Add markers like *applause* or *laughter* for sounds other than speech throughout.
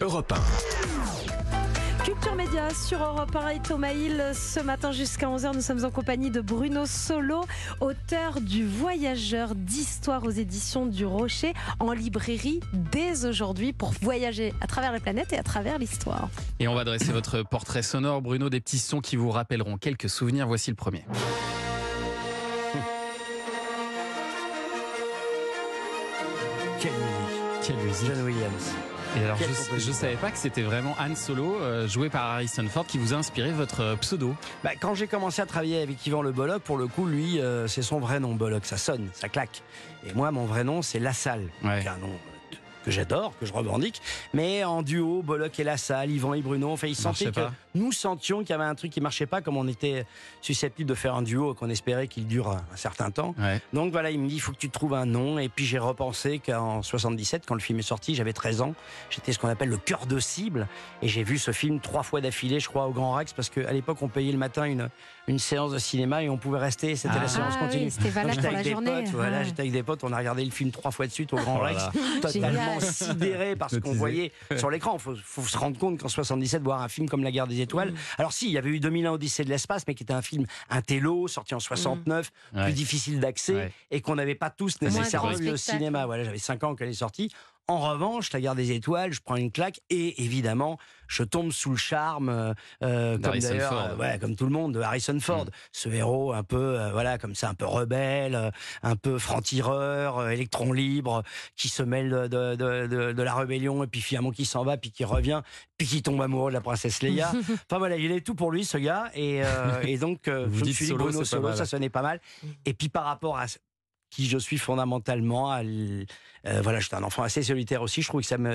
Europe 1. Culture Média sur Europe 1 et Thomas Hill. Ce matin jusqu'à 11h, nous sommes en compagnie de Bruno Solo, auteur du Voyageur d'histoire aux éditions du Rocher, en librairie dès aujourd'hui pour voyager à travers la planète et à travers l'histoire. Et on va dresser votre portrait sonore, Bruno, des petits sons qui vous rappelleront quelques souvenirs. Voici le premier. Quelle musique Quelle musique John Williams. Et alors, je, je savais pas que c'était vraiment Han Solo, euh, joué par Harrison Ford, qui vous a inspiré votre euh, pseudo. Bah, quand j'ai commencé à travailler avec Yvan Le Bolloc, pour le coup, lui, euh, c'est son vrai nom, Bolloc. Ça sonne, ça claque. Et moi, mon vrai nom, c'est Lassalle. Ouais. qui est un nom euh, que j'adore, que je revendique. Mais en duo, Bolloc et Lassalle, Yvan et Bruno, enfin, ils sentaient que pas. nous sentions qu'il y avait un truc qui marchait pas, comme on était susceptible de faire un duo qu'on espérait qu'il dure un, certain temps. Ouais. Donc voilà, il me dit, il faut que tu trouves un nom. Et puis j'ai repensé qu'en 77, quand le film est sorti, j'avais 13 ans. J'étais ce qu'on appelle le cœur de cible. Et j'ai vu ce film trois fois d'affilée, je crois, au Grand Rex, parce qu'à l'époque, on payait le matin une, une séance de cinéma et on pouvait rester. C'était Ah. la séance Ah continue. oui, c'était valable pour la avec des journée. potes, voilà, Ouais. j'étais avec des potes, on a regardé le film trois fois de suite au Grand Oh Rex, totalement Génial. sidéré par ce qu'on voyait sur l'écran. Il faut, faut se rendre compte qu'en 77, voir un film comme La Guerre des Étoiles. Alors si, il y avait eu 2001 Odyssée de l'espace, mais qui était un film intello, sorti en 69, Ouais. plus difficile d'accès, Ouais. et qu'on n'avait pas tous nécessairement vu au cinéma. Voilà, j'avais 5 ans quand elle est sortie. En revanche, La Guerre des Étoiles, je prends une claque et évidemment, je tombe sous le charme, euh, euh, comme d'ailleurs, euh, ouais, comme tout le monde, de Harrison Ford. Mm. Ce héros un peu, euh, voilà, comme ça, un peu rebelle, un peu franc-tireur, électron libre, qui se mêle de, de, de, de- de la rébellion et puis finalement qui s'en va, puis qui revient, puis qui tombe amoureux de la princesse Leia. *laughs* enfin voilà, il est tout pour lui, ce gars. Et, et donc, Vous je me suis dit, solo, Bruno Solo, ça sonnait pas mal. Et puis par rapport à qui je suis fondamentalement, à l- euh, voilà, j'étais un enfant assez solitaire aussi. Je trouve que ça Ouais,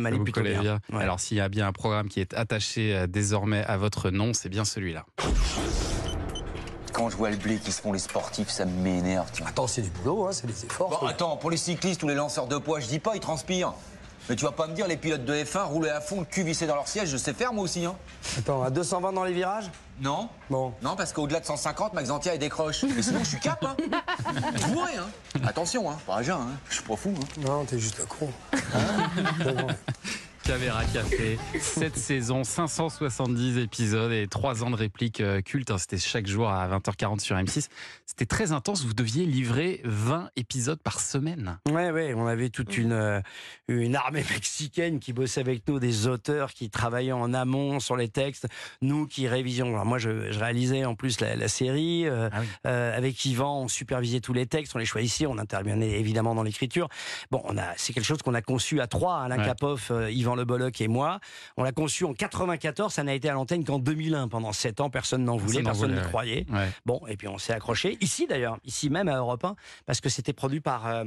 m'allait vous plutôt bien. Ouais. Alors, s'il y a bien un programme qui est attaché euh, désormais à votre nom, c'est bien celui-là. Quand je vois le blé qui se font les sportifs, ça m'énerve. Attends, c'est du boulot, hein, c'est des efforts. Bon, attends, pour les cyclistes ou les lanceurs de poids, je dis pas, ils transpirent. Mais tu vas pas me dire, les pilotes de F1 roulaient à fond, le cul vissé dans leur siège, je sais faire moi aussi, hein. Attends, à 220 dans les virages? Non Bon. Non, parce qu'au-delà de 150, Max Antia, décroche. Mais sinon, je suis cap, hein. Bourré, hein. Attention, hein. Pas à jeun, hein. Je suis pas fou, hein. Non, t'es juste un con. Caméra Café, 7 saisons, 570 épisodes et 3 ans de répliques euh, cultes. hein. C'était chaque jour à 20h40 sur M6. C'était très intense. Vous deviez livrer 20 épisodes par semaine. Ouais, ouais, on avait toute une, euh, une armée *laughs* mexicaine qui bossait avec nous, des auteurs qui travaillaient en amont sur les textes, nous qui révisions. Alors moi, je, je réalisais en plus la, la série. euh, Ah oui. euh, avec Yvan, on supervisait tous les textes, on les choisissait, on intervenait évidemment dans l'écriture. Bon, on a, c'est quelque chose qu'on a conçu à trois, Alain Ouais. Capoff, euh, Yvan Le Bolloc et moi. On l'a conçu en 94, ça n'a été à l'antenne qu'en 2001. Pendant sept ans, personne n'en voulait, Personne n'y croyait. Ouais. Bon, et puis on s'est accroché. Ici d'ailleurs, ici même à Europe 1, parce que c'était produit par euh,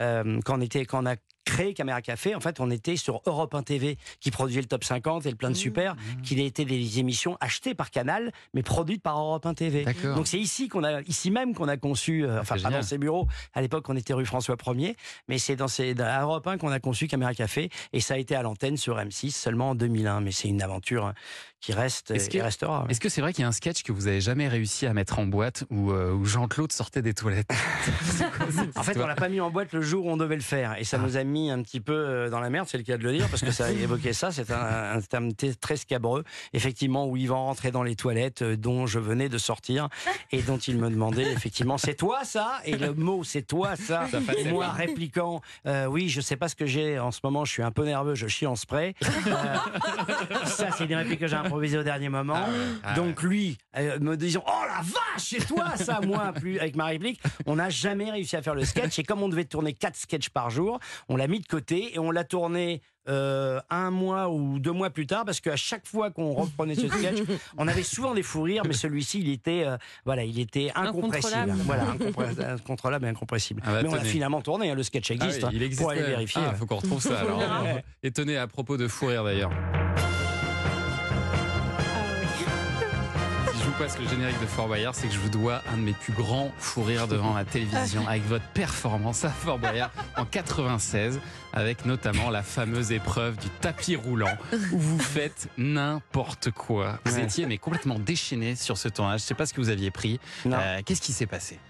euh, quand on était quand on a créé Caméra Café. En fait, on était sur Europe 1 TV qui produisait le top 50 et le Mmh, plein de super, qui étaient des émissions achetées par Canal, mais produites par Europe 1 TV. Donc c'est ici qu'on a, ici même qu'on a conçu, euh, enfin c'est pas dans ces bureaux. À l'époque, on était rue François 1er, mais c'est dans ces dans Europe 1 qu'on a conçu Caméra Café, et ça a été à l'antenne sur M6 seulement en 2001. Mais c'est une aventure qui reste Est-ce et que- restera. Est-ce que c'est vrai qu'il y a un sketch que vous avez jamais réussi à mettre en boîte où, euh, où Jean-Claude sortait des toilettes *laughs* En fait, on l'a pas mis en boîte le jour où on devait le faire, et ça Ah. nous a mis un petit peu euh, dans la merde, c'est le cas de le dire, parce que ça *laughs* évoquait ça. C'est un, un terme très scabreux, effectivement, où Yvan rentrait dans les toilettes euh, dont je venais de sortir et dont il me demandait effectivement, c'est toi ça? Et le mot, c'est toi ça? Et Moi répliquant, euh, oui, je sais pas ce que j'ai en ce moment, je suis un peu nerveux, je chie en *laughs* Euh, ça, c'est des répliques que j'ai improvisées au dernier moment. Ah ouais, ah Donc lui, euh, me disant, oh la vache, c'est toi ça, moi, plus avec ma réplique. On n'a jamais réussi à faire le sketch. Et comme on devait tourner quatre sketchs par jour, on l'a mis de côté et on l'a tourné euh, un mois ou deux mois plus tard parce qu'à chaque fois qu'on reprenait ce *laughs* sketch, on avait souvent des fous rires, mais celui-ci, il était, euh, voilà, il était incompressible. Incontrôlable. Voilà, *laughs* incontrôlable et incompressible. Ah bah, mais on l'a tenez. finalement tourné, hein, le sketch Ah existe, oui, il hein, existe. pour aller vérifier. Ah, faut qu'on retrouve ça *laughs* alors. Étonné à propos de fou rire d'ailleurs. Passe le générique de Fort Boyard, c'est que je vous dois un de mes plus grands fous rires devant la télévision avec votre performance à Fort Boyard en 96, avec notamment la fameuse épreuve du tapis roulant où vous faites n'importe quoi. Vous étiez mais complètement déchaîné sur ce tournage. Je sais pas ce que vous aviez pris. Euh, Qu'est-ce qui s'est passé?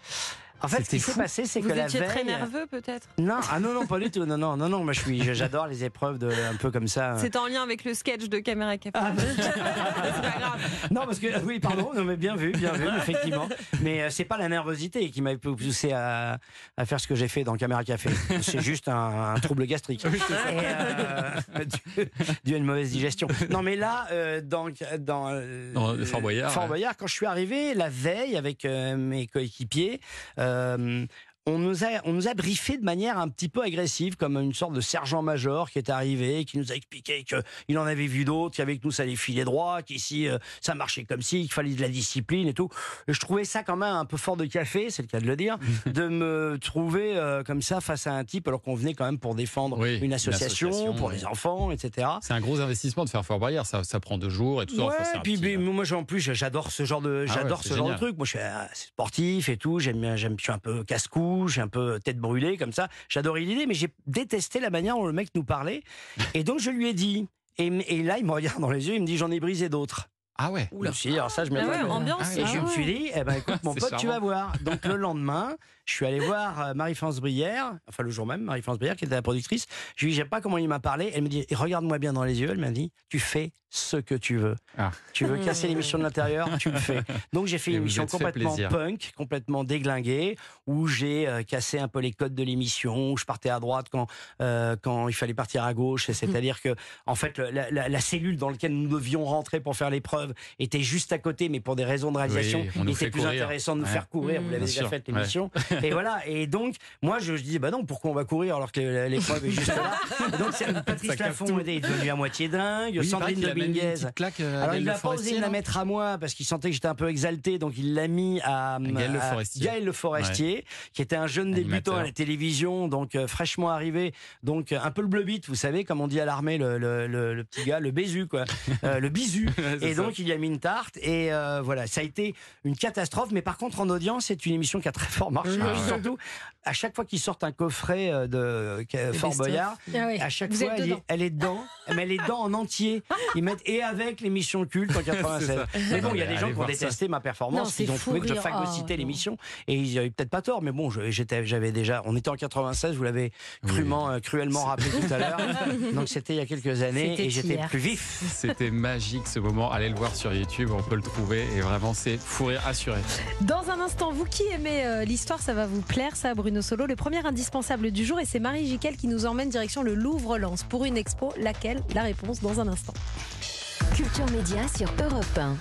En fait, ce C'était qui s'est fou. passé, c'est Vous que la étiez veille. très nerveux peut-être? Non, ah non, non, pas du tout. Non, non, non, non. Moi, je suis, j'adore les épreuves de, un peu comme ça. C'est en lien avec le sketch de Caméra Café. Ah, *laughs* c'est pas grave. Non, parce que oui, pardon, non, mais bien vu, bien vu, effectivement. Mais euh, c'est pas la nervosité qui m'a poussé à, à faire ce que j'ai fait dans Caméra Café. C'est juste un, un trouble gastrique. Euh, *laughs* dû, dû à une mauvaise digestion. Non, mais là, euh, dans, dans euh, Dans Fort Boyard, Fort ouais. Boyard, quand je suis arrivé la veille avec euh, mes coéquipiers. Euh, on nous, a, on nous a briefé de manière un petit peu agressive, comme une sorte de sergent-major qui est arrivé, qui nous a expliqué qu'il en avait vu d'autres, qu'avec nous ça allait filer droit, qu'ici euh, ça marchait comme si, qu'il fallait de la discipline et tout. Et je trouvais ça quand même un peu fort de café, c'est le cas de le dire, *laughs* de me trouver euh, comme ça face à un type alors qu'on venait quand même pour défendre Oui, une une association, pour oui. les enfants, etc. C'est un gros investissement de faire Fort Boyard, ça, ça prend deux jours et tout ça. Enfin, puis petit- mais moi en plus j'adore ce genre de Ah j'adore ce genre de truc. Moi je suis sportif et tout, j'aime bien j'aime je suis un peu casse-cou, un peu tête brûlée comme ça. J'adorais l'idée mais j'ai détesté la manière dont le mec nous parlait et donc je lui ai dit et, et là il me regarde dans les yeux, il me dit j'en ai brisé d'autres. Ah ouais. Je me suis dit, alors ça je m'y Ah ouais, ambiance. Ah Et ouais. je me suis dit, eh ben, écoute, mon pote, tu vas charmant. voir. Donc, le lendemain, je suis allé voir euh, Marie-France Brière, enfin, le jour même, Marie-France Brière, qui était la productrice. Je lui dis, je sais pas comment il m'a parlé. Elle me dit, regarde-moi bien dans les yeux. Elle m'a dit, tu fais ce que tu veux. Ah. Tu veux casser l'émission de l'intérieur, tu le fais. Donc, j'ai fait Et une émission complètement plaisir. punk, complètement déglinguée, où j'ai euh, cassé un peu les codes de l'émission, où je partais à droite quand, euh, quand il fallait partir à gauche. C'est-à-dire que, en fait, la- la cellule dans laquelle nous devions rentrer pour faire l'épreuve était juste à côté, mais pour des raisons de réalisation, Oui, il était plus courir. intéressant de nous Ouais. faire courir. Vous l'avez Bien déjà sûr, fait ouais. l'émission. *laughs* Et voilà. Et donc, moi, je, je dis, bah non, pourquoi on va courir alors que l'épreuve est juste là *laughs* Donc, c'est- Patrice Laffont est devenu à moitié dingue. Oui, Sandrine Dominguez. euh, Alors, il n'a pas osé me la mettre à moi parce qu'il sentait que j'étais un peu exalté, donc il l'a mis à, Gaël Le à Forestier. Gaël Le Forestier, qui était un jeune débutant à la télévision, donc euh, fraîchement arrivé, donc euh, un peu le bleu vous savez, comme on dit à l'armée, le, le- le- le petit gars, le bézu, quoi, *laughs* Euh, le bisu. Et donc il y a mis une tarte, et euh, voilà, ça a été une catastrophe, mais par contre en audience, c'est une émission qui a très fort marché. Ah ouais. Surtout, à chaque fois qu'ils sortent un coffret euh, de euh, Fort best-of. Boyard, Ah oui. à chaque Vous fois, elle est, dedans. elle est dedans, *laughs* mais elle est dedans en entier. Ils mettent et avec l'émission culte en *laughs* 96. ça. Mais bon, il y a Non, des gens qui ont détesté ma Non, performance, c'est ils ont trouvé que je phagocytais Ah, l'émission, et ils avaient peut-être pas tort, mais bon, j'étais, j'avais déjà, on était en 96, vous l'avez crûment, cruellement rappelé tout à l'heure, *laughs* donc c'était il y a quelques années, et j'étais plus vif. C'était magique ce moment. Allez le voir sur YouTube, on peut le trouver. Et vraiment, c'est fou rire assuré. Dans un instant, vous qui aimez euh, l'histoire, ça va vous plaire, ça, Bruno Solo. Le premier indispensable du jour, et c'est Marie Jiquel qui nous emmène direction le Louvre-Lens pour une expo. Laquelle? La réponse dans un instant. Culture Média sur Europe 1.